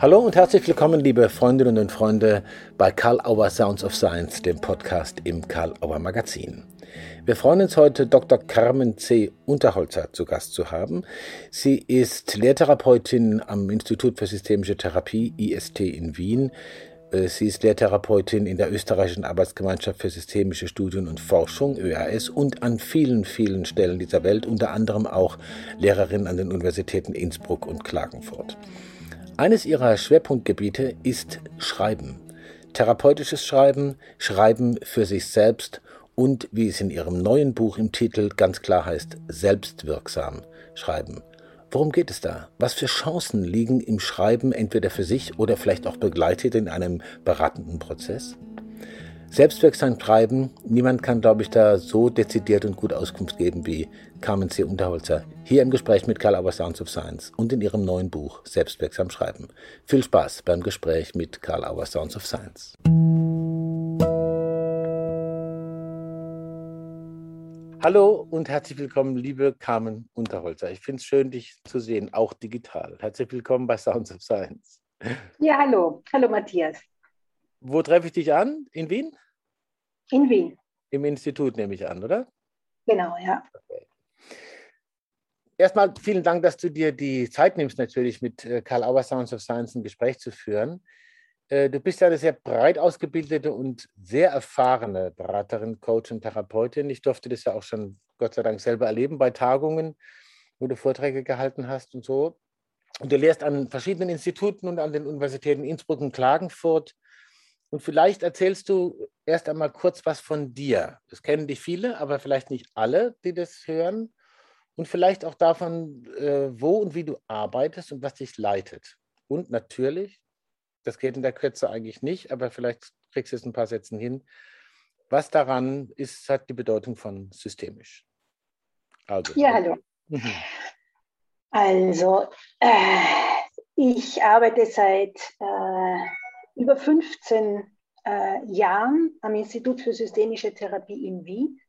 Hallo und herzlich willkommen, liebe Freundinnen und Freunde, bei Karl Auer Sounds of Science, dem Podcast im Karl Auer Magazin. Wir freuen uns heute, Dr. Carmen C. Unterholzer zu Gast zu haben. Sie ist Lehrtherapeutin am Institut für Systemische Therapie, IST in Wien. Äh, sie ist Lehrtherapeutin in der Österreichischen Arbeitsgemeinschaft für Systemische Studien und Forschung, ÖAS, und an vielen, vielen Stellen dieser Welt, unter anderem auch Lehrerin an den Universitäten Innsbruck und Klagenfurt. Eines ihrer Schwerpunktgebiete ist Schreiben. Therapeutisches Schreiben, Schreiben für sich selbst und, wie es in ihrem neuen Buch im Titel ganz klar heißt, selbstwirksam schreiben. Worum geht es da? Was für Chancen liegen im Schreiben entweder für sich oder vielleicht auch begleitet in einem beratenden Prozess? Selbstwirksam schreiben, niemand kann, glaube ich, da so dezidiert und gut Auskunft geben wie Carmen C. Unterholzer, hier im Gespräch mit Karl Auer Sounds of Science und in ihrem neuen Buch Selbstwirksam schreiben. Viel Spaß beim Gespräch mit Karl Auer Sounds of Science. Hallo und herzlich willkommen, liebe Carmen Unterholzer. Ich finde es schön, dich zu sehen, auch digital. Herzlich willkommen bei Sounds of Science. Ja, hallo. Hallo, Matthias. Wo treffe ich dich an? In Wien? In Wien. Im Institut nehme ich an, oder? Genau, ja. Okay. Erstmal vielen Dank, dass du dir die Zeit nimmst, natürlich mit äh, Karl Auer Sounds of Science ein Gespräch zu führen. Äh, du bist ja eine sehr breit ausgebildete und sehr erfahrene Beraterin, Coach und Therapeutin. Ich durfte das ja auch schon Gott sei Dank selber erleben bei Tagungen, wo du Vorträge gehalten hast und so. Und du lehrst an verschiedenen Instituten und an den Universitäten Innsbruck und Klagenfurt und vielleicht erzählst du erst einmal kurz was von dir. Das kennen dich viele, aber vielleicht nicht alle, die das hören. Und vielleicht auch davon, äh, wo und wie du arbeitest und was dich leitet. Und natürlich, das geht in der Kürze eigentlich nicht, aber vielleicht kriegst du es ein paar Sätzen hin. Was daran ist, hat die Bedeutung von systemisch. Also. Ja, hallo. Also, äh, ich arbeite seit äh, über 15 äh, Jahren am Institut für systemische Therapie in Wien.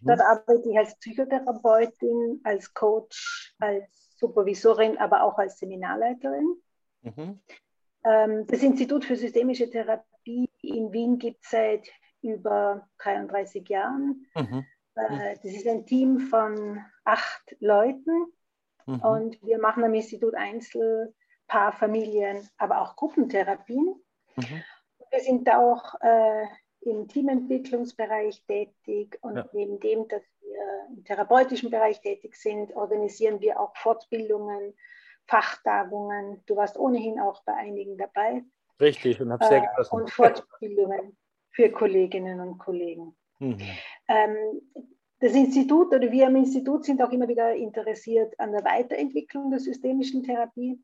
Mhm. Dort arbeite ich als Psychotherapeutin, als Coach, als Supervisorin, aber auch als Seminarleiterin. Mhm. Ähm, das Institut für systemische Therapie in Wien gibt es seit über 33 Jahren. Mhm. Äh, das ist ein Team von acht Leuten mhm. und wir machen am Institut Einzel Paar, Familien, aber auch Gruppentherapien. Mhm. Wir sind auch äh, im Teamentwicklungsbereich tätig und ja. neben dem, dass wir im therapeutischen Bereich tätig sind, organisieren wir auch Fortbildungen, Fachtagungen. Du warst ohnehin auch bei einigen dabei. Richtig, und habe sehr äh, genossen. Und Fortbildungen für Kolleginnen und Kollegen. Mhm. Ähm, das Institut oder wir am Institut sind auch immer wieder interessiert an der Weiterentwicklung der systemischen Therapie.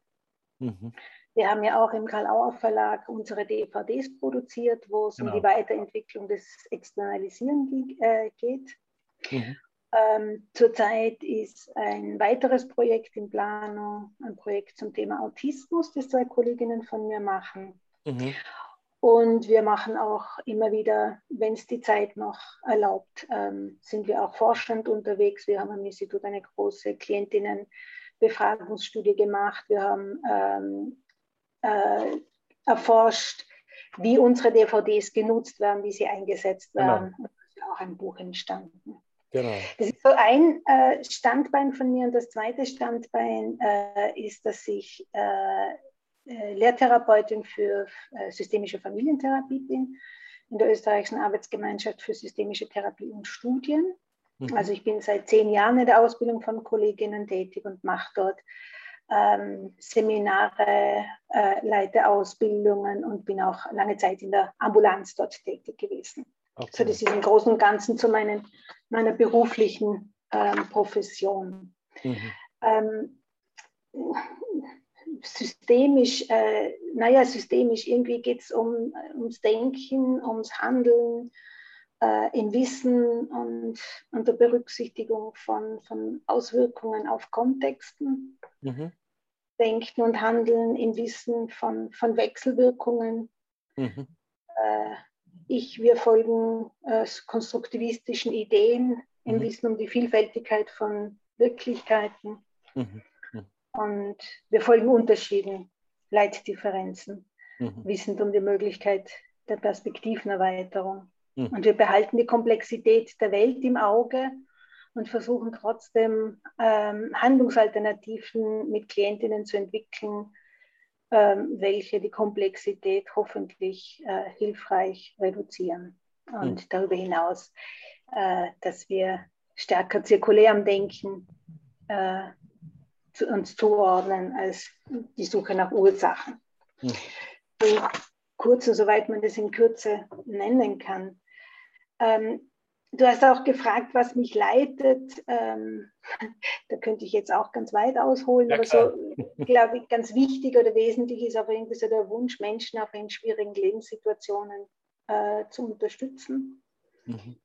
Mhm. Wir haben ja auch im Karl Auer Verlag unsere DVDs produziert, wo es genau. um die Weiterentwicklung des Externalisieren äh, geht. Mhm. Ähm, zurzeit ist ein weiteres Projekt in Planung, ein Projekt zum Thema Autismus, das zwei Kolleginnen von mir machen. Mhm. Und wir machen auch immer wieder, wenn es die Zeit noch erlaubt, ähm, sind wir auch forschend unterwegs. Wir haben am Institut eine große Klientinnen- Befragungsstudie gemacht. Wir haben ähm, äh, erforscht, wie unsere DVDs genutzt werden, wie sie eingesetzt genau. werden. Genau. Und ist auch ein Buch entstanden. Genau. Das ist so ein äh, Standbein von mir. Und das zweite Standbein äh, ist, dass ich äh, äh Lehrtherapeutin für äh, systemische Familientherapie bin in der österreichischen Arbeitsgemeinschaft für systemische Therapie und Studien. Mhm. Also ich bin seit zehn Jahren in der Ausbildung von Kolleginnen tätig und mache dort ähm, Seminare, äh, leite Ausbildungen und bin auch lange Zeit in der Ambulanz dort tätig gewesen. Okay. So das ist im Großen und Ganzen zu meinen, meiner beruflichen ähm, Profession. Mhm. Ähm, systemisch, äh, naja, systemisch, irgendwie geht es um, ums Denken, ums Handeln, im Wissen und unter Berücksichtigung von, von Auswirkungen auf Kontexten. Mhm. Denken und Handeln im Wissen von, von Wechselwirkungen. Mhm. Äh, ich, wir folgen äh, konstruktivistischen Ideen im mhm. Wissen um die Vielfältigkeit von Wirklichkeiten. Mhm. mhm. Und wir folgen Unterschieden Leitdifferenzen, mhm. wissend um die Möglichkeit der Perspektivenerweiterung. Mhm. Und wir behalten die Komplexität der Welt im Auge und versuchen trotzdem ähm, Handlungsalternativen mit Klientinnen zu entwickeln, ähm, welche die Komplexität hoffentlich äh, hilfreich reduzieren. Und mhm. darüber hinaus, äh, dass wir stärker zirkulärem Denken äh, zu uns zuordnen als die Suche nach Ursachen. Mhm. kurz, soweit man das in Kürze nennen kann. Ähm, Du hast auch gefragt, was mich leitet. Ähm, da könnte ich jetzt auch ganz weit ausholen, ja, aber so, glaube ich, ganz wichtig oder wesentlich ist auch irgendwie so der Wunsch, Menschen auch in schwierigen Lebenssituationen äh, zu unterstützen, mhm.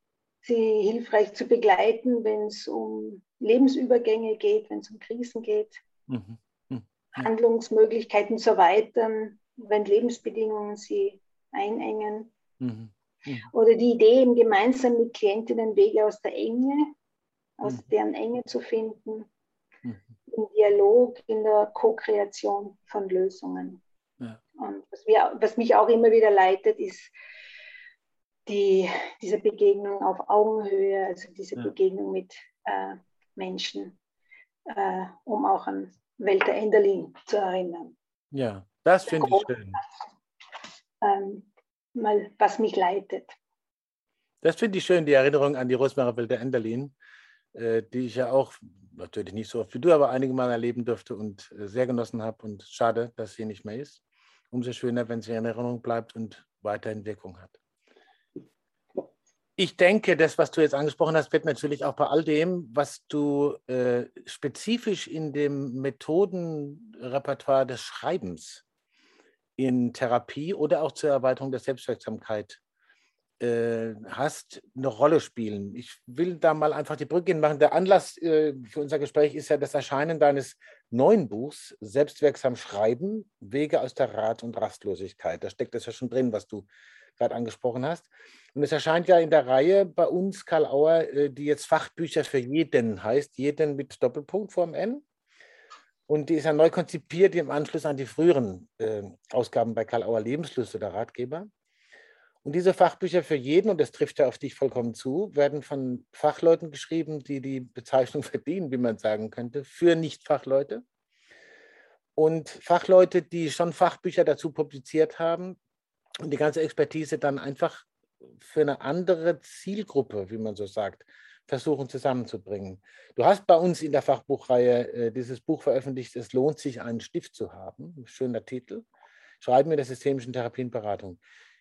sie hilfreich zu begleiten, wenn es um Lebensübergänge geht, wenn es um Krisen geht, mhm. Mhm. Handlungsmöglichkeiten zu erweitern, wenn Lebensbedingungen sie einengen. Mhm. Mhm. Oder die Idee, eben gemeinsam mit Klientinnen Wege aus der Enge, aus mhm. deren Enge zu finden, mhm. im Dialog, in der Co-Kreation von Lösungen. Ja. Und was, wir, was mich auch immer wieder leitet, ist die, diese Begegnung auf Augenhöhe, also diese ja. Begegnung mit äh, Menschen, äh, um auch an Walter Enderlin zu erinnern. Ja, das finde ich schön. Ähm, mal, was mich leitet. Das finde ich schön, die Erinnerung an die Rosmarie Wilde Enderlin, äh, die ich ja auch natürlich nicht so oft wie du, aber einige Mal erleben durfte und äh, sehr genossen habe. Und schade, dass sie nicht mehr ist. Umso schöner, wenn sie in Erinnerung bleibt und weiterhin Wirkung hat. Ich denke, das, was du jetzt angesprochen hast, wird natürlich auch bei all dem, was du äh, spezifisch in dem Methodenrepertoire des Schreibens in Therapie oder auch zur Erweiterung der Selbstwirksamkeit äh, hast, eine Rolle spielen. Ich will da mal einfach die Brücke machen. Der Anlass äh, für unser Gespräch ist ja das Erscheinen deines neuen Buchs, Selbstwirksam Schreiben, Wege aus der Rat- und Rastlosigkeit. Da steckt das ja schon drin, was du gerade angesprochen hast. Und es erscheint ja in der Reihe bei uns, Karl Auer, äh, die jetzt Fachbücher für jeden heißt, jeden mit Doppelpunkt vorm N. Und die ist ja neu konzipiert im Anschluss an die früheren äh, Ausgaben bei Karl Auer Lebenslust oder Ratgeber. Und diese Fachbücher für jeden, und das trifft ja auf dich vollkommen zu, werden von Fachleuten geschrieben, die die Bezeichnung verdienen, wie man sagen könnte, für Nicht-Fachleute. Und Fachleute, die schon Fachbücher dazu publiziert haben und die ganze Expertise dann einfach für eine andere Zielgruppe, wie man so sagt, versuchen zusammenzubringen. Du hast bei uns in der Fachbuchreihe äh, dieses Buch veröffentlicht, Es lohnt sich, einen Stift zu haben. Schöner Titel. Schreiben in der systemischen Therapienberatung.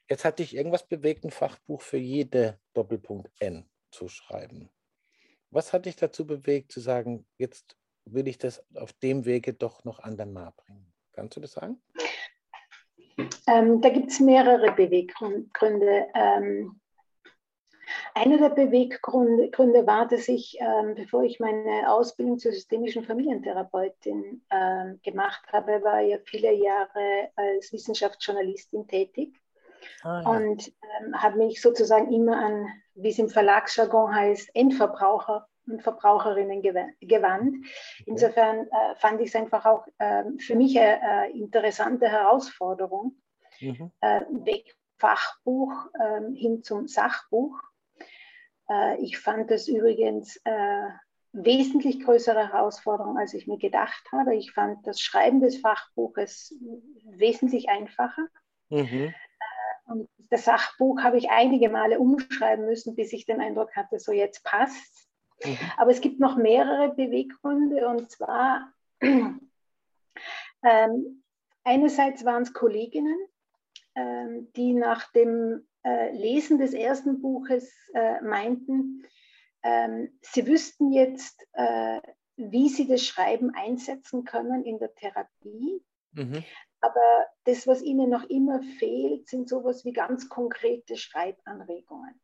Jetzt hat dich irgendwas bewegt, ein Fachbuch für jede Doppelpunkt N zu schreiben. Was hat dich dazu bewegt, zu sagen, jetzt will ich das auf dem Wege doch noch an den bringen? Kannst du das sagen? Ähm, da gibt es mehrere Beweggründe. Ähm, einer der Beweggründe war, dass ich, ähm, bevor ich meine Ausbildung zur systemischen Familientherapeutin äh, gemacht habe, war ja viele Jahre als Wissenschaftsjournalistin tätig ah, ja. und ähm, habe mich sozusagen immer an, wie es im Verlagsjargon heißt, Endverbraucher und Verbraucherinnen gewandt. Insofern äh, fand ich es einfach auch äh, für mich eine interessante Herausforderung, mhm. äh, weg Fachbuch ähm, hin zum Sachbuch. Äh, ich fand es übrigens äh, wesentlich größere Herausforderung, als ich mir gedacht habe. Ich fand das Schreiben des Fachbuches wesentlich einfacher. Mhm. Äh, und das Sachbuch habe ich einige Male umschreiben müssen, bis ich den Eindruck hatte, so jetzt passt. Mhm. Aber es gibt noch mehrere Beweggründe und zwar ähm, einerseits waren es Kolleginnen, ähm, die nach dem äh, Lesen des ersten Buches äh, meinten, ähm, sie wüssten jetzt, äh, wie sie das Schreiben einsetzen können in der Therapie. Mhm. Aber das, was ihnen noch immer fehlt, sind sowas wie ganz konkrete Schreibanregungen.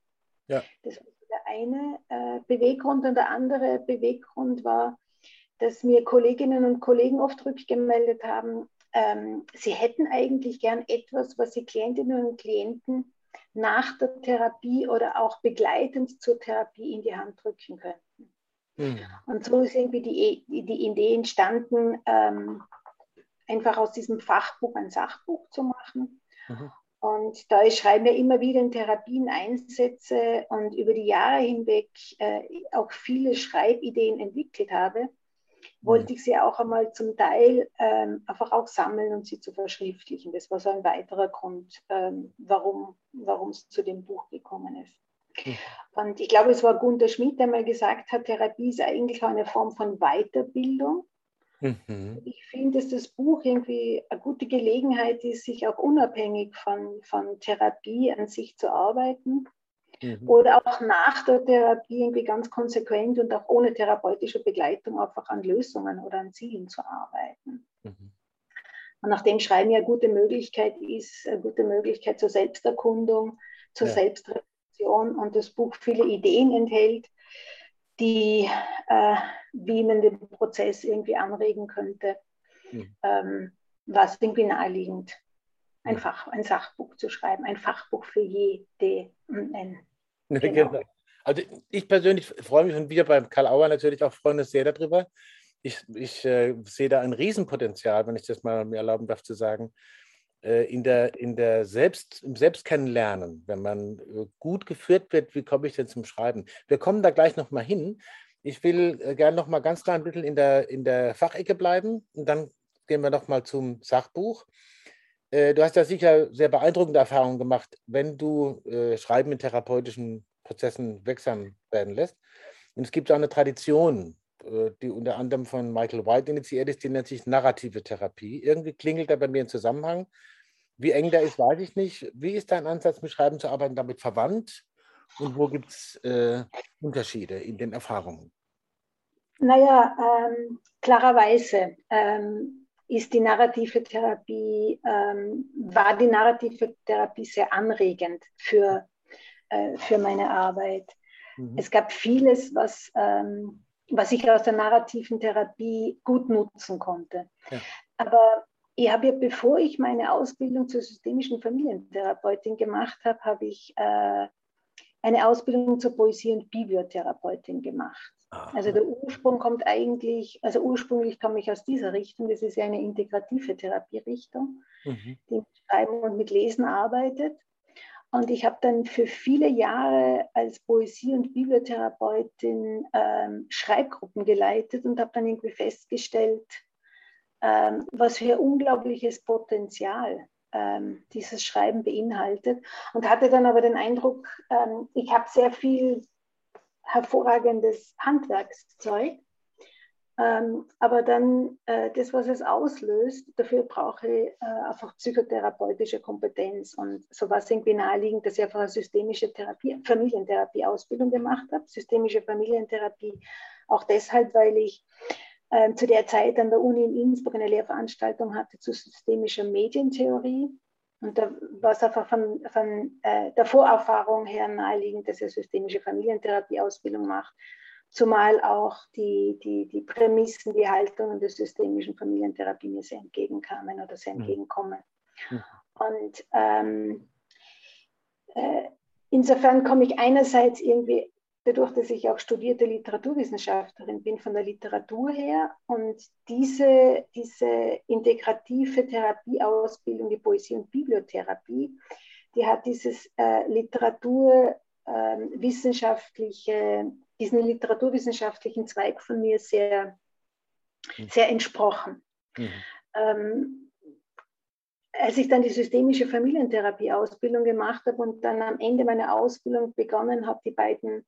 Ja. Das war der eine äh, Beweggrund. Und der andere Beweggrund war, dass mir Kolleginnen und Kollegen oft rückgemeldet haben, ähm, sie hätten eigentlich gern etwas, was sie Klientinnen und Klienten nach der Therapie oder auch begleitend zur Therapie in die Hand drücken könnten. Mhm. Und so ist irgendwie die, die Idee entstanden, ähm, einfach aus diesem Fachbuch ein Sachbuch zu machen. Mhm. Und da ich Schreiben ja immer wieder in Therapien einsetze und über die Jahre hinweg äh, auch viele Schreibideen entwickelt habe, wollte mhm. ich sie auch einmal zum Teil ähm, einfach auch sammeln und sie zu verschriftlichen. Das war so ein weiterer Grund, ähm, warum es zu dem Buch gekommen ist. Mhm. Und ich glaube, es war Gunter Schmidt, der mal gesagt hat, Therapie ist eigentlich auch eine Form von Weiterbildung. Mhm. Ich finde, dass das Buch irgendwie eine gute Gelegenheit ist, sich auch unabhängig von, von Therapie an sich zu arbeiten. Mhm. Oder auch nach der Therapie irgendwie ganz konsequent und auch ohne therapeutische Begleitung einfach an Lösungen oder an Zielen zu arbeiten. Mhm. Und nachdem Schreiben ja eine gute Möglichkeit ist, eine gute Möglichkeit zur Selbsterkundung, zur ja. Selbstreflexion und das Buch viele Ideen enthält, die, äh, wie man den Prozess irgendwie anregen könnte, mhm. ähm, war es irgendwie naheliegend, ein, Fach, ein Sachbuch zu schreiben, ein Fachbuch für jede N. Genau. genau. Also ich persönlich freue mich und wir beim Karl Auer natürlich auch freuen uns sehr darüber. Ich, ich äh, sehe da ein Riesenpotenzial, wenn ich das mal mir erlauben darf zu sagen, äh, in der, in der Selbst, im Selbstkennenlernen, wenn man äh, gut geführt wird, wie komme ich denn zum Schreiben? Wir kommen da gleich nochmal hin. Ich will äh, gerne nochmal ganz klar ein bisschen in der, in der Fachecke bleiben und dann gehen wir nochmal zum Sachbuch. Du hast ja sicher sehr beeindruckende Erfahrungen gemacht, wenn du Schreiben in therapeutischen Prozessen wirksam werden lässt. Und es gibt auch eine Tradition, die unter anderem von Michael White initiiert ist, die nennt sich narrative Therapie. Irgendwie klingelt da bei mir ein Zusammenhang. Wie eng der ist, weiß ich nicht. Wie ist dein Ansatz, mit Schreiben zu arbeiten, damit verwandt? Und wo gibt es äh, Unterschiede in den Erfahrungen? Naja, ähm, klarerweise ähm, ist die narrative Therapie, ähm, war die narrative Therapie sehr anregend für, äh, für meine Arbeit. Mhm. Es gab vieles, was, ähm, was ich aus der narrativen Therapie gut nutzen konnte. Ja. Aber ich habe ja, bevor ich meine Ausbildung zur systemischen Familientherapeutin gemacht habe, habe ich äh, eine Ausbildung zur Poesie- und Bibliotherapeutin gemacht. Aha. Also der Ursprung kommt eigentlich, also ursprünglich komme ich aus dieser Richtung, das ist ja eine integrative Therapierichtung, mhm. die mit Schreiben und mit Lesen arbeitet. Und ich habe dann für viele Jahre als Poesie- und Bibliotherapeutin ähm, Schreibgruppen geleitet und habe dann irgendwie festgestellt, ähm, was für unglaubliches Potenzial ähm, dieses Schreiben beinhaltet und hatte dann aber den Eindruck, ähm, ich habe sehr viel hervorragendes Handwerkszeug, ähm, aber dann äh, das, was es auslöst, dafür brauche ich äh, einfach psychotherapeutische Kompetenz und so war es irgendwie naheliegend, dass ich einfach eine systemische Therapie, Familientherapie-Ausbildung gemacht habe, systemische Familientherapie, auch deshalb, weil ich ähm, zu der Zeit an der Uni in Innsbruck eine Lehrveranstaltung hatte zu systemischer Medientheorie. Und da war es einfach von, von äh, der Vorerfahrung her naheliegend, dass er systemische Familientherapie-Ausbildung macht. Zumal auch die, die, die Prämissen, die Haltungen der systemischen Familientherapie mir sehr entgegenkamen oder sehr mhm. entgegenkommen. Mhm. Und ähm, äh, insofern komme ich einerseits irgendwie dadurch, dass ich auch studierte Literaturwissenschaftlerin bin von der Literatur her und diese, diese integrative Therapieausbildung, die Poesie- und Bibliotherapie, die hat dieses äh, literaturwissenschaftliche, äh, diesen literaturwissenschaftlichen Zweig von mir sehr, mhm. sehr entsprochen. Mhm. Ähm, als ich dann die systemische Familientherapie-Ausbildung gemacht habe und dann am Ende meiner Ausbildung begonnen habe, die beiden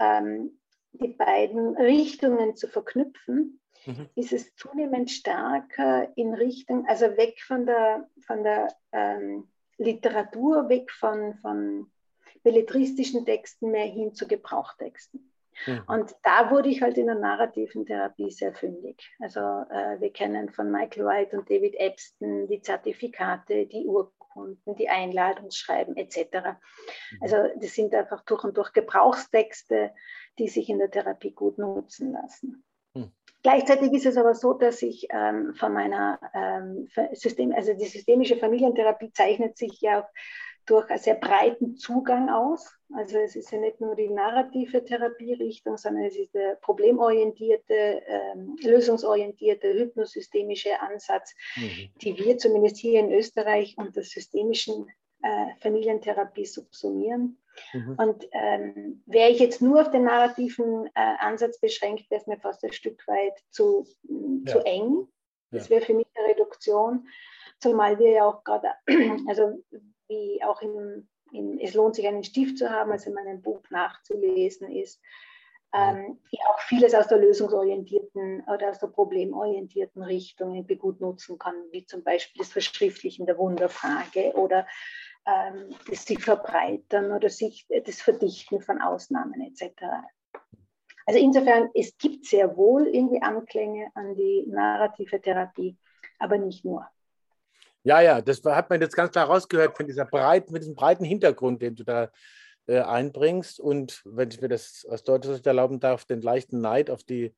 ähm, die beiden Richtungen zu verknüpfen, mhm. ist es zunehmend stärker in Richtung, also weg von der, von der ähm, Literatur, weg von, von belletristischen Texten mehr hin zu Gebrauchtexten. Mhm. Und da wurde ich halt in der narrativen Therapie sehr fündig. Also äh, wir kennen von Michael White und David Epstein die Zertifikate, die Urkunden, die Einladungsschreiben etc. Mhm. Also das sind einfach durch und durch Gebrauchstexte, die sich in der Therapie gut nutzen lassen. Mhm. Gleichzeitig ist es aber so, dass ich ähm, von meiner ähm, System, also die systemische Familientherapie zeichnet sich ja durch einen sehr breiten Zugang aus. Also es ist ja nicht nur die narrative Therapierichtung, sondern es ist der problemorientierte, ähm, lösungsorientierte, hypnosystemische Ansatz, mhm. die wir zumindest hier in Österreich unter systemischen äh, Familientherapie subsumieren. Mhm. Und ähm, wäre ich jetzt nur auf den narrativen äh, Ansatz beschränkt, wäre es mir fast ein Stück weit zu, ja. zu eng. Das wäre für mich eine Reduktion, zumal wir ja auch gerade, also wie auch im, in, es lohnt sich einen Stift zu haben, also in meinem Buch nachzulesen ist, ähm, ja auch vieles aus der lösungsorientierten oder aus der problemorientierten Richtung irgendwie gut nutzen kann, wie zum Beispiel das Verschriftlichen der Wunderfrage oder ähm, das sich verbreitern oder sich das Verdichten von Ausnahmen etc. Also insofern, es gibt sehr wohl irgendwie Anklänge an die narrative Therapie, aber nicht nur. Ja, ja, das hat man jetzt ganz klar rausgehört von dieser breiten, mit diesem breiten Hintergrund, den du da äh, einbringst. Und wenn ich mir das aus deutscher Sicht erlauben darf, den leichten Neid auf die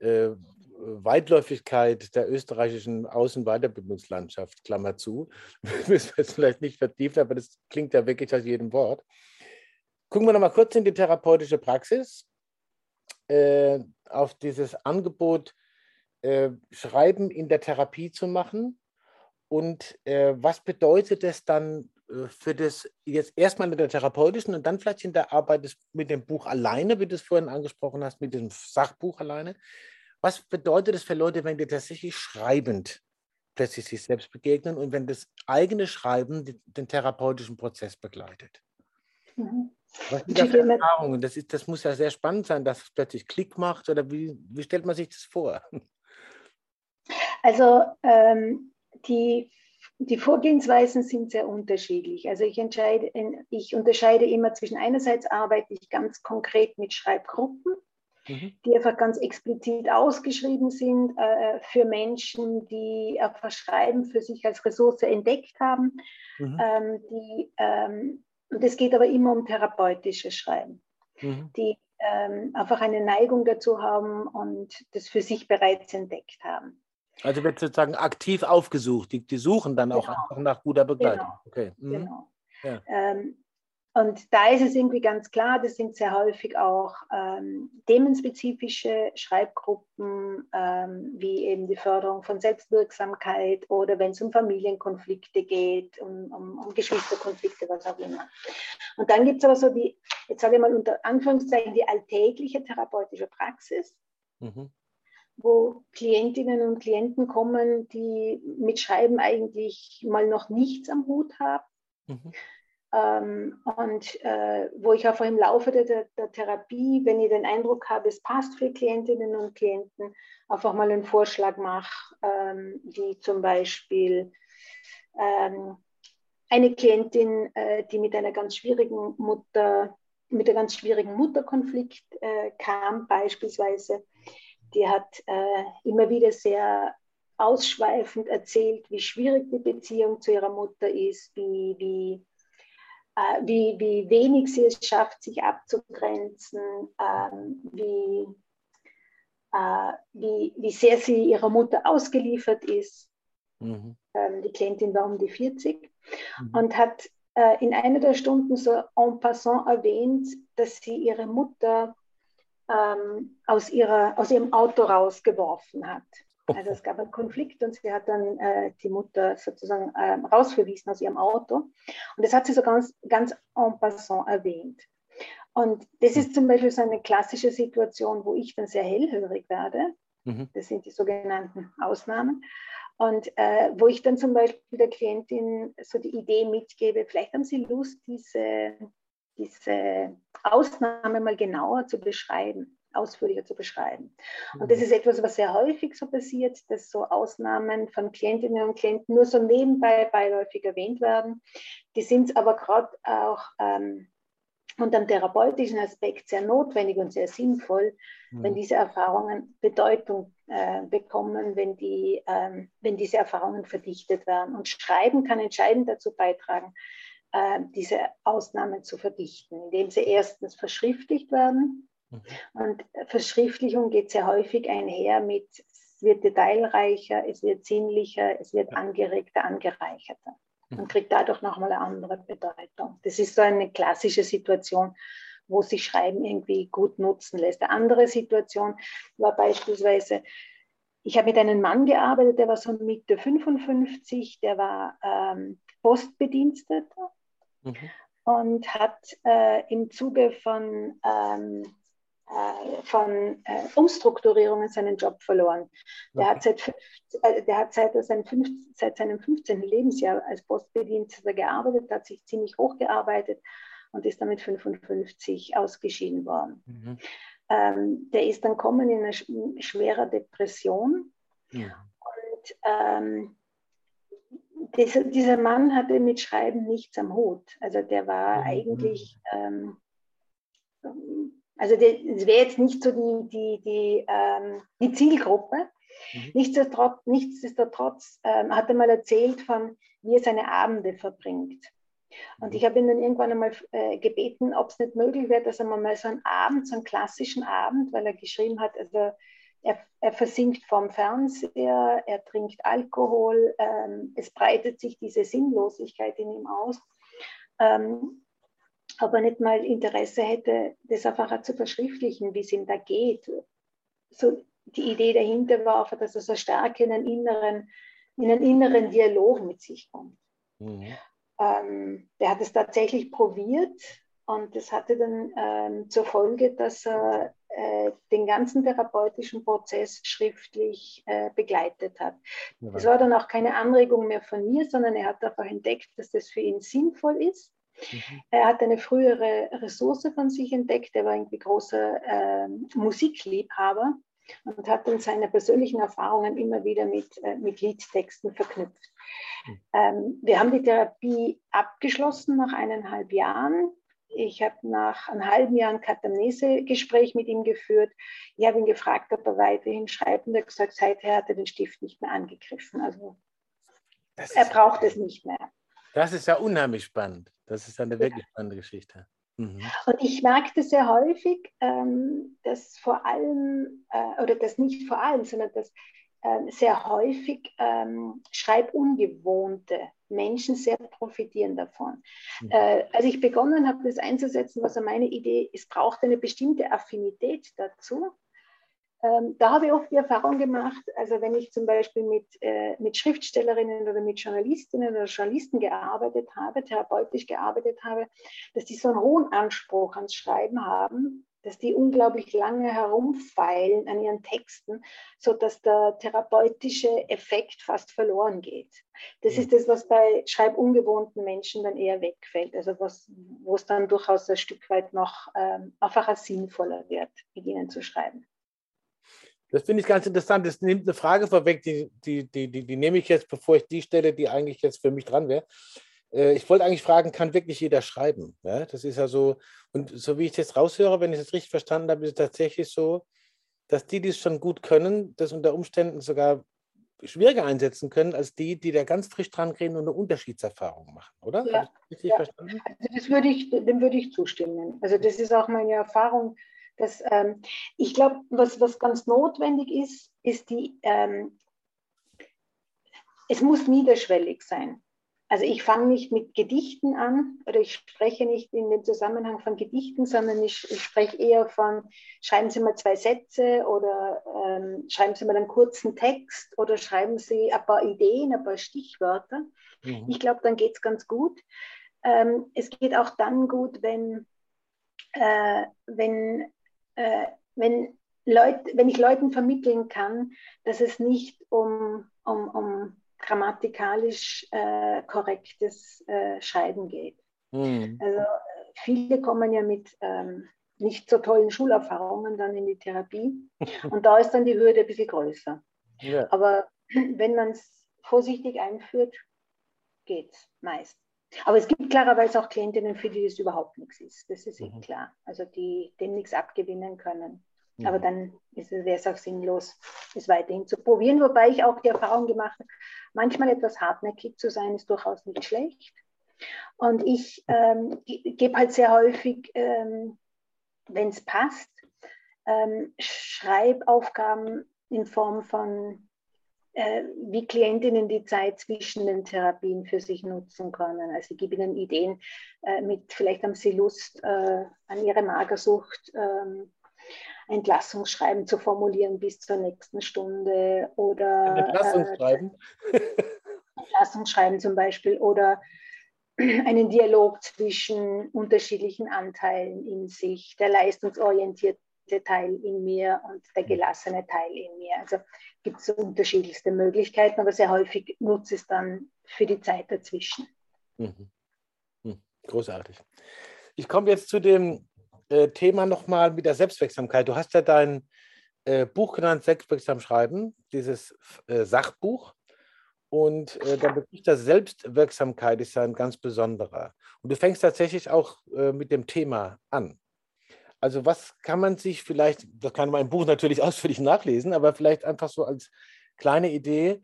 äh, Weitläufigkeit der österreichischen Außenweiterbildungslandschaft, Klammer zu. müssen wir jetzt vielleicht nicht vertiefen, aber das klingt ja wirklich aus jedem Wort. Gucken wir nochmal kurz in die therapeutische Praxis, äh, auf dieses Angebot, äh, Schreiben in der Therapie zu machen. Und äh, was bedeutet es dann äh, für das jetzt erstmal in der therapeutischen und dann vielleicht in der Arbeit mit dem Buch alleine, wie du es vorhin angesprochen hast, mit dem Sachbuch alleine? Was bedeutet es für Leute, wenn die tatsächlich schreibend plötzlich sich selbst begegnen und wenn das eigene Schreiben den, den therapeutischen Prozess begleitet? Mhm. Was sind das für Erfahrungen? Das, ist, das muss ja sehr spannend sein, dass es plötzlich Klick macht oder wie, wie stellt man sich das vor? Also ähm, die, die Vorgehensweisen sind sehr unterschiedlich. Also ich, entscheide, ich unterscheide immer zwischen einerseits arbeite ich ganz konkret mit Schreibgruppen, mhm. die einfach ganz explizit ausgeschrieben sind äh, für Menschen, die einfach Schreiben für sich als Ressource entdeckt haben. Mhm. Ähm, die, ähm, und es geht aber immer um therapeutisches Schreiben, mhm. die ähm, einfach eine Neigung dazu haben und das für sich bereits entdeckt haben. Also wird sozusagen aktiv aufgesucht. Die, die suchen dann genau. auch einfach nach guter Begleitung. Genau. Okay. Mhm. genau. Ja. Ähm, und da ist es irgendwie ganz klar, das sind sehr häufig auch ähm, themenspezifische Schreibgruppen, ähm, wie eben die Förderung von Selbstwirksamkeit oder wenn es um Familienkonflikte geht, um, um, um Geschwisterkonflikte, was auch immer. Und dann gibt es aber so die, jetzt sage ich mal unter Anführungszeichen, die alltägliche therapeutische Praxis. Mhm wo Klientinnen und Klienten kommen, die mit Schreiben eigentlich mal noch nichts am Hut haben. Mhm. Ähm, und äh, wo ich einfach im Laufe der, der, der, Therapie, wenn ich den Eindruck habe, es passt für Klientinnen und Klienten, einfach mal einen Vorschlag mache, ähm, wie zum Beispiel ähm, eine Klientin, äh, die mit einer ganz schwierigen Mutter, mit einem ganz schwierigen Mutterkonflikt äh, kam, beispielsweise, die hat äh, immer wieder sehr ausschweifend erzählt, wie schwierig die Beziehung zu ihrer Mutter ist, wie, wie äh, wie, wie wenig sie es schafft, sich abzugrenzen, ähm, wie, äh, wie, wie sehr sie ihrer Mutter ausgeliefert ist. Mhm. Ähm, die Klientin war um die 40 mhm. und hat äh, in einer der Stunden so en passant erwähnt, dass sie ihre Mutter ähm, aus, ihrer, aus ihrem Auto rausgeworfen hat. Also es gab einen Konflikt und sie hat dann äh, die Mutter sozusagen äh, rausverwiesen aus ihrem Auto. Und das hat sie so ganz, ganz en passant erwähnt. Und das ist zum Beispiel so eine klassische Situation, wo ich dann sehr hellhörig werde. Mhm. Das sind die sogenannten Ausnahmen. Und äh, wo ich dann zum Beispiel der Klientin so die Idee mitgebe, vielleicht haben Sie Lust, diese, diese Ausnahme mal genauer zu beschreiben ausführlicher zu beschreiben. Und das mhm. ist etwas, was sehr häufig so passiert, dass so Ausnahmen von Klientinnen und Klienten nur so nebenbei beiläufig erwähnt werden. Die sind aber gerade auch ähm, unter dem therapeutischen Aspekt sehr notwendig und sehr sinnvoll, mhm. wenn diese Erfahrungen Bedeutung äh, bekommen, wenn, die, ähm, wenn diese Erfahrungen verdichtet werden. Und Schreiben kann entscheidend dazu beitragen, äh, diese Ausnahmen zu verdichten, indem sie erstens verschriftlicht werden Mhm. Und Verschriftlichung geht sehr häufig einher mit, es wird detailreicher, es wird sinnlicher, es wird angeregter, angereicherter. und mhm. kriegt dadurch nochmal eine andere Bedeutung. Das ist so eine klassische Situation, wo sich Schreiben irgendwie gut nutzen lässt. Eine andere Situation war beispielsweise, ich habe mit einem Mann gearbeitet, der war so Mitte 55, der war ähm, Postbediensteter mhm. und hat äh, im Zuge von ähm, äh, von äh, Umstrukturierungen seinen Job verloren. Der, okay. hat seit, äh, der hat seit, seinem 15, seit seinem 15. Lebensjahr als Postbediensteter gearbeitet, hat sich ziemlich hochgearbeitet und ist dann mit 55 ausgeschieden worden. Mhm. Ähm, der ist dann gekommen in eine schwere Depression. Ja. Und ähm, dieser, dieser Mann hatte mit Schreiben nichts am Hut. Also der war mhm. eigentlich ähm, also das wäre jetzt nicht so die, die, die, ähm, die Zielgruppe. Mhm. Nichtsdestotrotz, nichtsdestotrotz ähm, hat er mal erzählt von, wie er seine Abende verbringt. Und ich habe ihn dann irgendwann einmal äh, gebeten, ob es nicht möglich wäre, dass er mal so einen Abend, so einen klassischen Abend, weil er geschrieben hat, also er, er versinkt vorm Fernseher, er trinkt Alkohol, ähm, es breitet sich diese Sinnlosigkeit in ihm aus. Ähm, aber nicht mal Interesse hätte, das einfach zu verschriftlichen, wie es ihm da geht. So die Idee dahinter war einfach, dass er so stark in einen inneren, in einen inneren Dialog mit sich kommt. Mhm. Ähm, der hat es tatsächlich probiert und das hatte dann ähm, zur Folge, dass er äh, den ganzen therapeutischen Prozess schriftlich äh, begleitet hat. Ja. Das war dann auch keine Anregung mehr von mir, sondern er hat einfach entdeckt, dass das für ihn sinnvoll ist Mhm. Er hat eine frühere Ressource von sich entdeckt. Er war irgendwie großer äh, Musikliebhaber und hat dann seine persönlichen Erfahrungen immer wieder mit, äh, mit Liedtexten verknüpft. Mhm. Ähm, wir haben die Therapie abgeschlossen nach eineinhalb Jahren. Ich habe nach einem halben Jahr ein Katamnese-Gespräch mit ihm geführt. Ich habe ihn gefragt, ob er weiterhin schreibt und er hat gesagt, seither hat er den Stift nicht mehr angegriffen. Also er braucht es nicht mehr. Das ist ja unheimlich spannend. Das ist eine wirklich spannende Geschichte. Mhm. Und ich merke das sehr häufig, ähm, dass vor allem, äh, oder das nicht vor allem, sondern dass sehr häufig ähm, schreibungewohnte Menschen sehr profitieren davon. Mhm. Äh, als ich begonnen habe, das einzusetzen, war so meine Idee, es braucht eine bestimmte Affinität dazu. Ähm, da habe ich oft die Erfahrung gemacht, also wenn ich zum Beispiel mit, äh, mit Schriftstellerinnen oder mit Journalistinnen oder Journalisten gearbeitet habe, therapeutisch gearbeitet habe, dass die so einen hohen Anspruch ans Schreiben haben, dass die unglaublich lange herumfeilen an ihren Texten, sodass der therapeutische Effekt fast verloren geht. Das mhm. ist das, was bei schreibungewohnten Menschen dann eher wegfällt, also was, wo es dann durchaus ein Stück weit noch ähm, einfacher sinnvoller wird, mit ihnen zu schreiben. Das finde ich ganz interessant. Das nimmt eine Frage vorweg, die, die, die, die, die nehme ich jetzt, bevor ich die stelle, die eigentlich jetzt für mich dran wäre. Äh, ich wollte eigentlich fragen, kann wirklich jeder schreiben? Ja, das ist ja so, und so wie ich das raushöre, wenn ich das richtig verstanden habe, ist es tatsächlich so, dass die, die es schon gut können, das unter Umständen sogar schwieriger einsetzen können, als die, die da ganz frisch dran gehen und eine Unterschiedserfahrung machen, oder? Ja, ja. verstanden? Also das würde ich, dem würde ich zustimmen. Also das ist auch meine Erfahrung das, ähm, ich glaube, was, was ganz notwendig ist, ist die, ähm, es muss niederschwellig sein. Also ich fange nicht mit Gedichten an oder ich spreche nicht in dem Zusammenhang von Gedichten, sondern ich, ich spreche eher von, schreiben Sie mal zwei Sätze oder ähm, schreiben Sie mal einen kurzen Text oder schreiben Sie ein paar Ideen, ein paar Stichwörter. Mhm. Ich glaube, dann geht es ganz gut. Ähm, es geht auch dann gut, wenn, äh, wenn äh, wenn, Leut, wenn ich Leuten vermitteln kann, dass es nicht um, um, um grammatikalisch äh, korrektes äh, Schreiben geht. Mhm. Also viele kommen ja mit ähm, nicht so tollen Schulerfahrungen dann in die Therapie und da ist dann die Hürde ein bisschen größer. Ja. Aber wenn man es vorsichtig einführt, geht es meist. Aber es gibt klarerweise auch Klientinnen, für die das überhaupt nichts ist. Das ist eh mhm. klar. Also die dem nichts abgewinnen können. Aber dann wäre es auch sinnlos, es weiterhin zu probieren. Wobei ich auch die Erfahrung gemacht habe, manchmal etwas hartnäckig zu sein, ist durchaus nicht schlecht. Und ich ähm, gebe halt sehr häufig, ähm, wenn es passt, ähm, Schreibaufgaben in Form von äh, wie Klientinnen die Zeit zwischen den Therapien für sich nutzen können. Also ich gebe ihnen Ideen äh, mit, vielleicht haben sie Lust, äh, an ihre Magersucht ähm, Entlassungsschreiben zu formulieren bis zur nächsten Stunde oder Entlassungsschreiben. Äh, Entlassungsschreiben zum Beispiel oder einen Dialog zwischen unterschiedlichen Anteilen in sich, der leistungsorientierte Teil in mir und der mhm. gelassene Teil in mir. Also gibt es unterschiedlichste Möglichkeiten, aber sehr häufig nutze ich es dann für die Zeit dazwischen. Mhm. mhm. Großartig. Ich komme jetzt zu dem äh, Thema nochmal mit der Selbstwirksamkeit. Du hast ja dein äh, Buch genannt, Selbstwirksam schreiben, dieses äh, Sachbuch. Und äh, der Begriff der Selbstwirksamkeit ist ja ein ganz besonderer. Und du fängst tatsächlich auch äh, mit dem Thema an. Also was kann man sich vielleicht, das kann man im Buch natürlich ausführlich nachlesen, aber vielleicht einfach so als kleine Idee,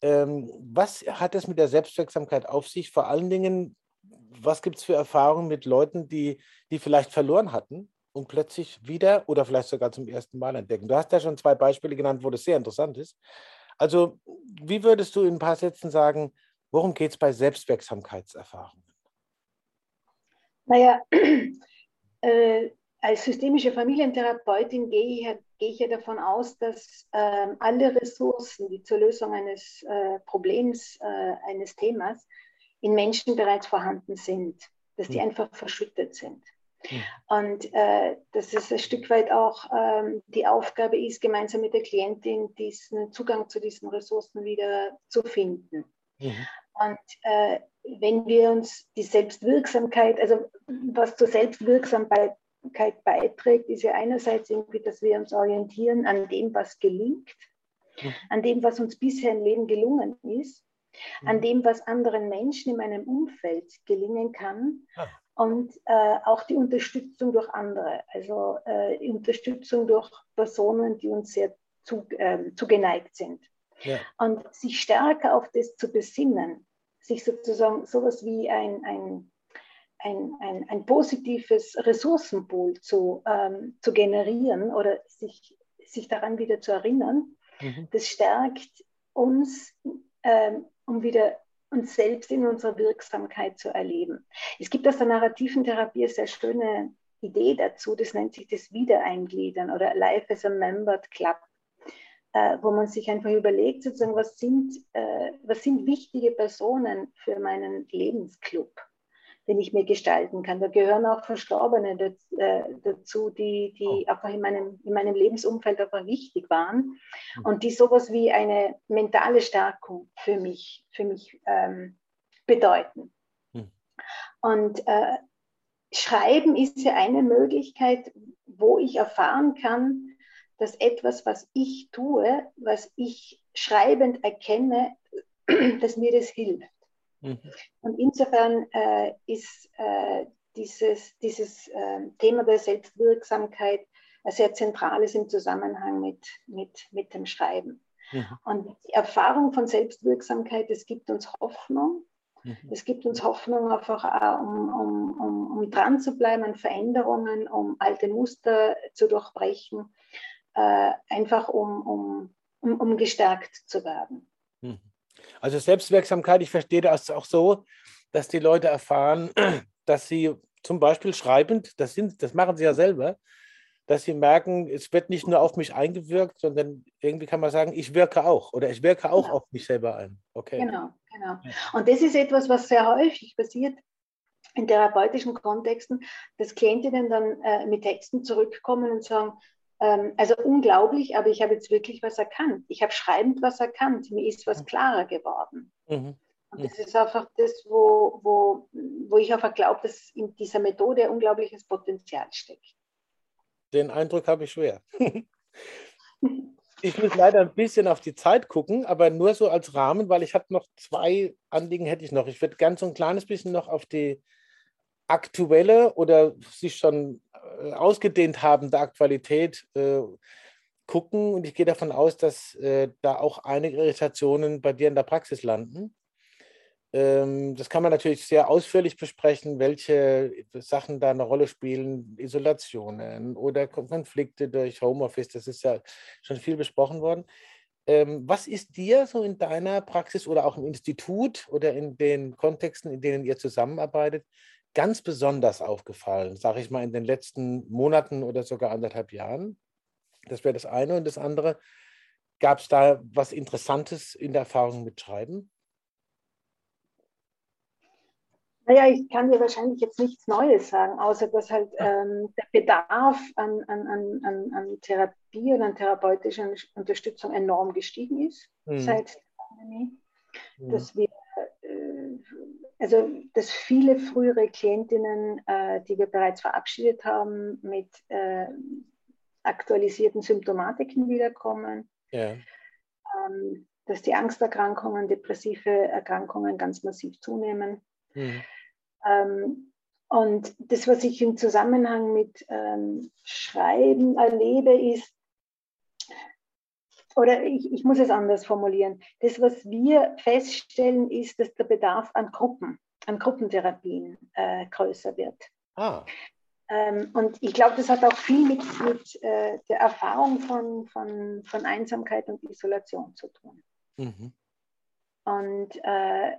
ähm, was hat es mit der Selbstwirksamkeit auf sich? Vor allen Dingen, was gibt es für Erfahrungen mit Leuten, die, die vielleicht verloren hatten und plötzlich wieder oder vielleicht sogar zum ersten Mal entdecken? Du hast ja schon zwei Beispiele genannt, wo das sehr interessant ist. Also, wie würdest du in ein paar Sätzen sagen, worum geht es bei Selbstwirksamkeitserfahrungen? Naja, äh, als systemische Familientherapeutin gehe ich, gehe ich ja davon aus, dass äh, alle Ressourcen, die zur Lösung eines äh, Problems, äh, eines Themas in Menschen bereits vorhanden sind, dass die mhm. einfach verschüttet sind. Mhm. Und äh, dass es ein Stück weit auch ähm, die Aufgabe ist, gemeinsam mit der Klientin diesen Zugang zu diesen Ressourcen wieder zu finden. Mhm. Und äh, wenn wir uns die Selbstwirksamkeit, also was zur Selbstwirksamkeit beiträgt, ist ja einerseits irgendwie, dass wir uns orientieren an dem, was gelingt, mhm. an dem, was uns bisher im Leben gelungen ist, an mhm. dem, was anderen Menschen in meinem Umfeld gelingen kann ah und äh, auch die Unterstützung durch andere, also äh, Unterstützung durch Personen, die uns sehr zu, äh, zugeneigt sind. Ja. Und sich stärker auf das zu besinnen, sich sozusagen sowas wie ein, ein, ein, ein, ein positives Ressourcenpool zu, ähm, zu generieren oder sich, sich daran wieder zu erinnern, mhm. das stärkt uns, ähm, um wieder uns selbst in unserer Wirksamkeit zu erleben. Es gibt aus der narrativen Therapie eine sehr schöne Idee dazu, das nennt sich das Wiedereingliedern oder Life as a Membered Club, äh, wo man sich einfach überlegt, sozusagen, was sind, äh, was sind wichtige Personen für meinen Lebensclub den ich mir gestalten kann. Da gehören auch Verstorbene äh, dazu, die, die oh. einfach in meinem, in meinem Lebensumfeld einfach wichtig waren mhm. und die sowas wie eine mentale Stärkung für mich, für mich ähm, bedeuten. Mhm. Und äh, Schreiben ist ja eine Möglichkeit, wo ich erfahren kann, dass etwas, was ich tue, was ich schreibend erkenne, dass mir das hilft. Mhm. Und insofern äh, ist äh, dieses, dieses äh, Thema der Selbstwirksamkeit sehr zentrales im Zusammenhang mit, mit, mit dem Schreiben. Mhm. Und die Erfahrung von Selbstwirksamkeit, es gibt uns Hoffnung. Mhm. Es gibt uns Hoffnung einfach auch, um, um, um, um dran zu bleiben an Veränderungen, um alte Muster zu durchbrechen, äh, einfach um, um, um, um gestärkt zu werden. Mhm. Also Selbstwirksamkeit, ich verstehe das auch so, dass die Leute erfahren, dass sie zum Beispiel schreibend, das, sind, das machen sie ja selber, dass sie merken, es wird nicht nur auf mich eingewirkt, sondern irgendwie kann man sagen, ich wirke auch oder ich wirke auch genau. auf mich selber ein. Okay. Genau, genau. Und das ist etwas, was sehr häufig passiert in therapeutischen Kontexten, dass Klientinnen dann äh, mit Texten zurückkommen und sagen, also unglaublich, aber ich habe jetzt wirklich was erkannt. Ich habe schreibend was erkannt. Mir ist was mhm. klarer geworden. Mhm. Und das ist einfach das, wo, wo, wo ich einfach glaube, dass in dieser Methode unglaubliches Potenzial steckt. Den Eindruck habe ich schwer. ich muss leider ein bisschen auf die Zeit gucken, aber nur so als Rahmen, weil ich habe noch zwei Anliegen hätte ich noch. Ich würde ganz so ein kleines bisschen noch auf die aktuelle oder sich schon äh, ausgedehnt habende Aktualität äh, gucken. Und ich gehe davon aus, dass äh, da auch einige Irritationen bei dir in der Praxis landen. Ähm, das kann man natürlich sehr ausführlich besprechen, welche Sachen da eine Rolle spielen, Isolationen oder Konflikte durch Homeoffice. Das ist ja schon viel besprochen worden. Ähm, was ist dir so in deiner Praxis oder auch im Institut oder in den Kontexten, in denen ihr zusammenarbeitet, ganz besonders aufgefallen, sage ich mal, in den letzten Monaten oder sogar anderthalb Jahren? Das wäre das eine. Und das andere, gab es da was Interessantes in der Erfahrung mit Schreiben? Naja, ich kann dir wahrscheinlich jetzt nichts Neues sagen, außer dass halt ähm, der Bedarf an, an, an, an Therapie und an therapeutischer Unterstützung enorm gestiegen ist mhm. seit der Pandemie. Mhm. Dass wir, also dass viele frühere Klientinnen, äh, die wir bereits verabschiedet haben, mit äh, aktualisierten Symptomatiken wiederkommen. Ja. Ähm, dass die Angsterkrankungen, depressive Erkrankungen ganz massiv zunehmen. Mhm. Ähm, und das, was ich im Zusammenhang mit ähm, Schreiben erlebe, ist, oder ich, ich, muss es anders formulieren, das, was wir feststellen, ist, dass der Bedarf an Gruppen, an Gruppentherapien äh, größer wird. Ah. Ähm, und ich glaube, das hat auch viel mit, mit äh, der Erfahrung von, von, von Einsamkeit und Isolation zu tun. Mhm. Und äh,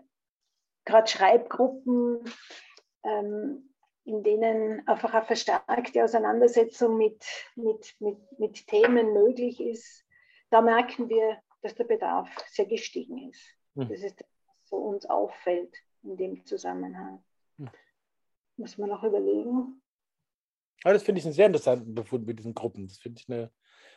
gerade Schreibgruppen, ähm, in denen einfach eine verstärkte Auseinandersetzung mit, mit, mit, mit Themen möglich ist, da merken wir, dass der Bedarf sehr gestiegen ist. Mhm. Das ist, was so uns auffällt in dem Zusammenhang. Mhm. Muss man noch überlegen. Aber das finde ich einen sehr interessanten Befund mit diesen Gruppen. Das finde ich eine,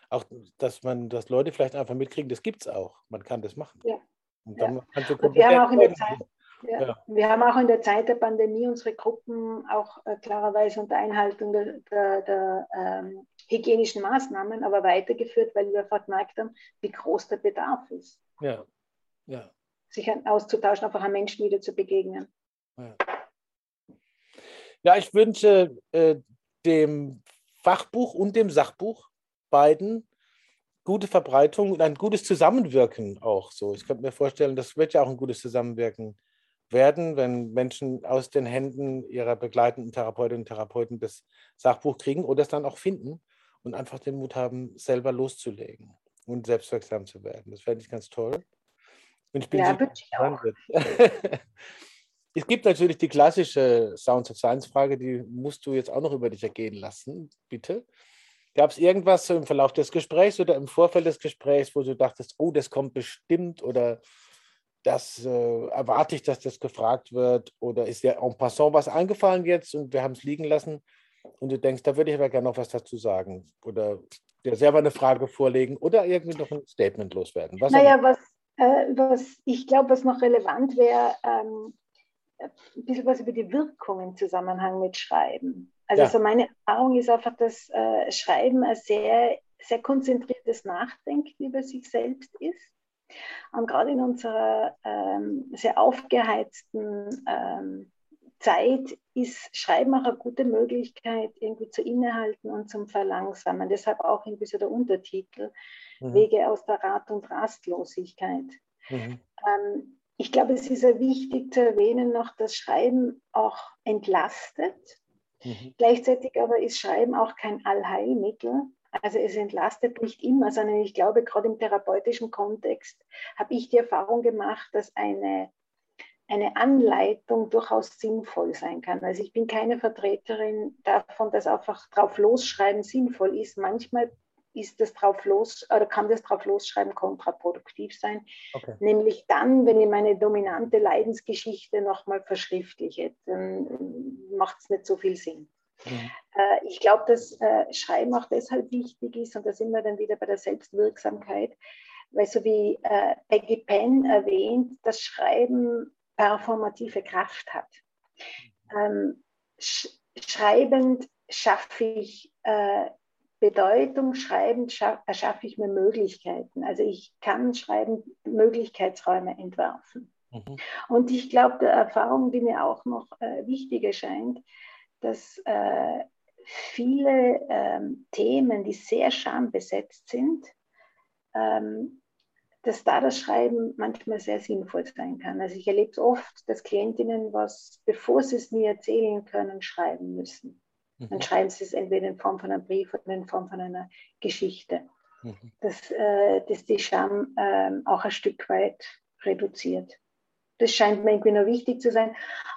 auch, dass man, dass Leute vielleicht einfach mitkriegen, das gibt es auch. Man kann das machen. Ja. Und dann ja. Und wir haben auch in der Zeit, ja. ja. Wir haben auch in der Zeit der Pandemie unsere Gruppen auch äh, klarerweise unter Einhaltung der, der, der ähm, hygienischen Maßnahmen aber weitergeführt, weil wir einfach gemerkt haben, wie groß der Bedarf ist. Ja. ja. Sich auszutauschen, einfach an Menschen wieder zu begegnen. Ja, ja ich wünsche äh, dem Fachbuch und dem Sachbuch beiden gute Verbreitung und ein gutes Zusammenwirken auch so. Ich könnte mir vorstellen, das wird ja auch ein gutes Zusammenwirken werden, wenn Menschen aus den Händen ihrer begleitenden Therapeutinnen und Therapeuten das Sachbuch kriegen oder es dann auch finden und einfach den Mut haben, selber loszulegen und selbstwirksam zu werden. Das fände ich ganz toll. Und ich bin ja, ich auch. Es gibt natürlich die klassische Sounds of Science Frage, die musst du jetzt auch noch über dich ergehen lassen, bitte. Gab es irgendwas so im Verlauf des Gesprächs oder im Vorfeld des Gesprächs, wo du dachtest, oh, das kommt bestimmt oder das äh, erwarte ich, dass das gefragt wird oder ist dir en passant was eingefallen jetzt und wir haben es liegen lassen und du denkst, da würde ich aber gerne noch was dazu sagen oder dir selber eine Frage vorlegen oder irgendwie noch ein Statement loswerden. Was naja, was, äh, was ich glaube, was noch relevant wäre, ähm, ein bisschen was über die Wirkung im Zusammenhang mit Schreiben. Also ja. so meine Erfahrung ist einfach, dass äh, Schreiben ein sehr, sehr konzentriertes Nachdenken über sich selbst ist. Und gerade in unserer ähm, sehr aufgeheizten ähm, Zeit ist Schreiben auch eine gute Möglichkeit, irgendwie zu innehalten und zum Verlangsamen. Deshalb auch irgendwie so der Untertitel mhm. Wege aus der Rat- und Rastlosigkeit. Mhm. Ähm, ich glaube, es ist ja wichtig zu erwähnen noch, dass Schreiben auch entlastet. Mhm. Gleichzeitig aber ist Schreiben auch kein Allheilmittel. Also es entlastet nicht immer, sondern ich glaube, gerade im therapeutischen Kontext habe ich die Erfahrung gemacht, dass eine, eine Anleitung durchaus sinnvoll sein kann. Also ich bin keine Vertreterin davon, dass einfach drauf losschreiben sinnvoll ist. Manchmal ist das drauf los oder kann das drauf losschreiben kontraproduktiv sein. Okay. Nämlich dann, wenn ich meine dominante Leidensgeschichte nochmal verschriftliche, dann macht es nicht so viel Sinn. Mhm. Äh, ich glaube, dass äh, Schreiben auch deshalb wichtig ist, und da sind wir dann wieder bei der Selbstwirksamkeit, weil so wie äh, Peggy Penn erwähnt, das Schreiben performative Kraft hat. Ähm, sch schreibend schaffe ich Bedeutung schreiben erschaffe ich mir Möglichkeiten. Also ich kann schreiben Möglichkeitsräume entwerfen. Mhm. Und ich glaube, der Erfahrung, die mir auch noch wichtig erscheint, dass äh, viele ähm, Themen, die sehr schambesetzt sind, ähm, dass da das Schreiben manchmal sehr sinnvoll sein kann. Also ich erlebe es oft, dass Klientinnen was, bevor sie es mir erzählen können, schreiben müssen. Mhm. Dann schreiben sie es entweder in Form von einem Brief oder in Form von einer Geschichte. mhm. dass, äh, dass die Scham äh, auch ein Stück weit reduziert. Das scheint mir irgendwie noch wichtig zu sein.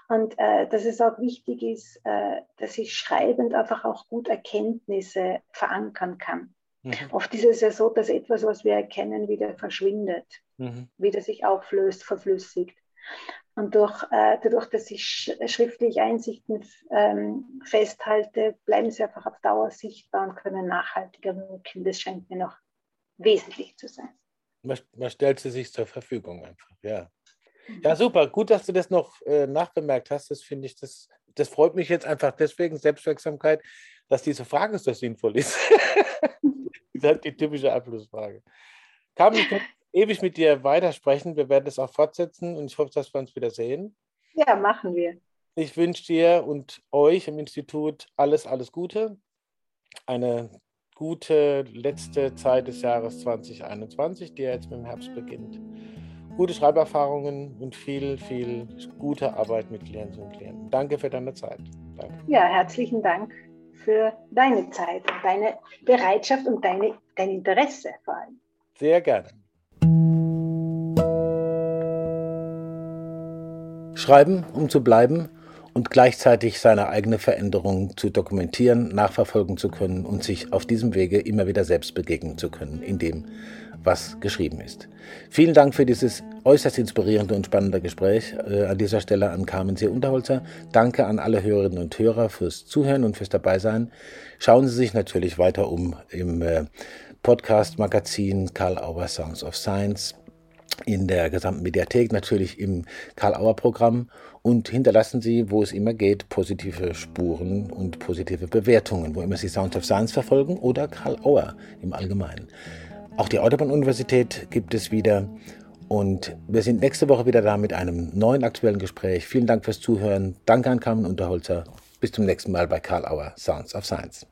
Und äh, dass es auch wichtig ist, äh, dass ich schreibend einfach auch gut Erkenntnisse verankern kann. Mhm. Oft ist es ja so, dass etwas, was wir erkennen, wieder verschwindet, mhm. wieder sich auflöst, verflüssigt. Und durch, äh, dadurch, dass ich sch schriftliche Einsichten ähm, festhalte, bleiben sie einfach auf Dauer sichtbar und können nachhaltiger wirken. Das scheint mir noch wesentlich zu sein. Man, man stellt sie sich zur Verfügung einfach, ja. Ja, super. Gut, dass du das noch äh, nachbemerkt hast. Das finde ich, das, das freut mich jetzt einfach deswegen, Selbstwirksamkeit, dass diese Frage so sinnvoll ist. das ist halt die typische Abschlussfrage. Carmen, ich könnte ewig mit dir weitersprechen. Wir werden das auch fortsetzen und ich hoffe, dass wir uns wieder sehen. Ja, machen wir. Ich wünsche dir und euch im Institut alles, alles Gute. Eine gute letzte Zeit des Jahres 2021, die jetzt mit dem Herbst beginnt gute Schreiberfahrungen und viel, viel gute Arbeit mit Klientinnen und Klienten. Danke für deine Zeit. Danke. Ja, herzlichen Dank für deine Zeit und deine Bereitschaft und deine, dein Interesse vor allem. Sehr gerne. Schreiben, um zu bleiben und gleichzeitig seine eigene Veränderung zu dokumentieren, nachverfolgen zu können und sich auf diesem Wege immer wieder selbst begegnen zu können, in dem, was geschrieben ist. Vielen Dank für dieses äußerst inspirierende und spannende Gespräch. Äh, an dieser Stelle an Carmen C. Unterholzer. Danke an alle Hörerinnen und Hörer fürs Zuhören und fürs Dabeisein. Schauen Sie sich natürlich weiter um im äh, Podcast-Magazin Karl Auer Sounds of Science in der gesamten Mediathek, natürlich im Karl-Auer-Programm und hinterlassen Sie, wo es immer geht, positive Spuren und positive Bewertungen, wo immer Sie Sounds of Science verfolgen oder Karl Auer im Allgemeinen. Auch die Autobahn-Universität gibt es wieder und wir sind nächste Woche wieder da mit einem neuen aktuellen Gespräch. Vielen Dank fürs Zuhören. Danke an Carmen Unterholzer. Bis zum nächsten Mal bei Karl Auer Sounds of Science.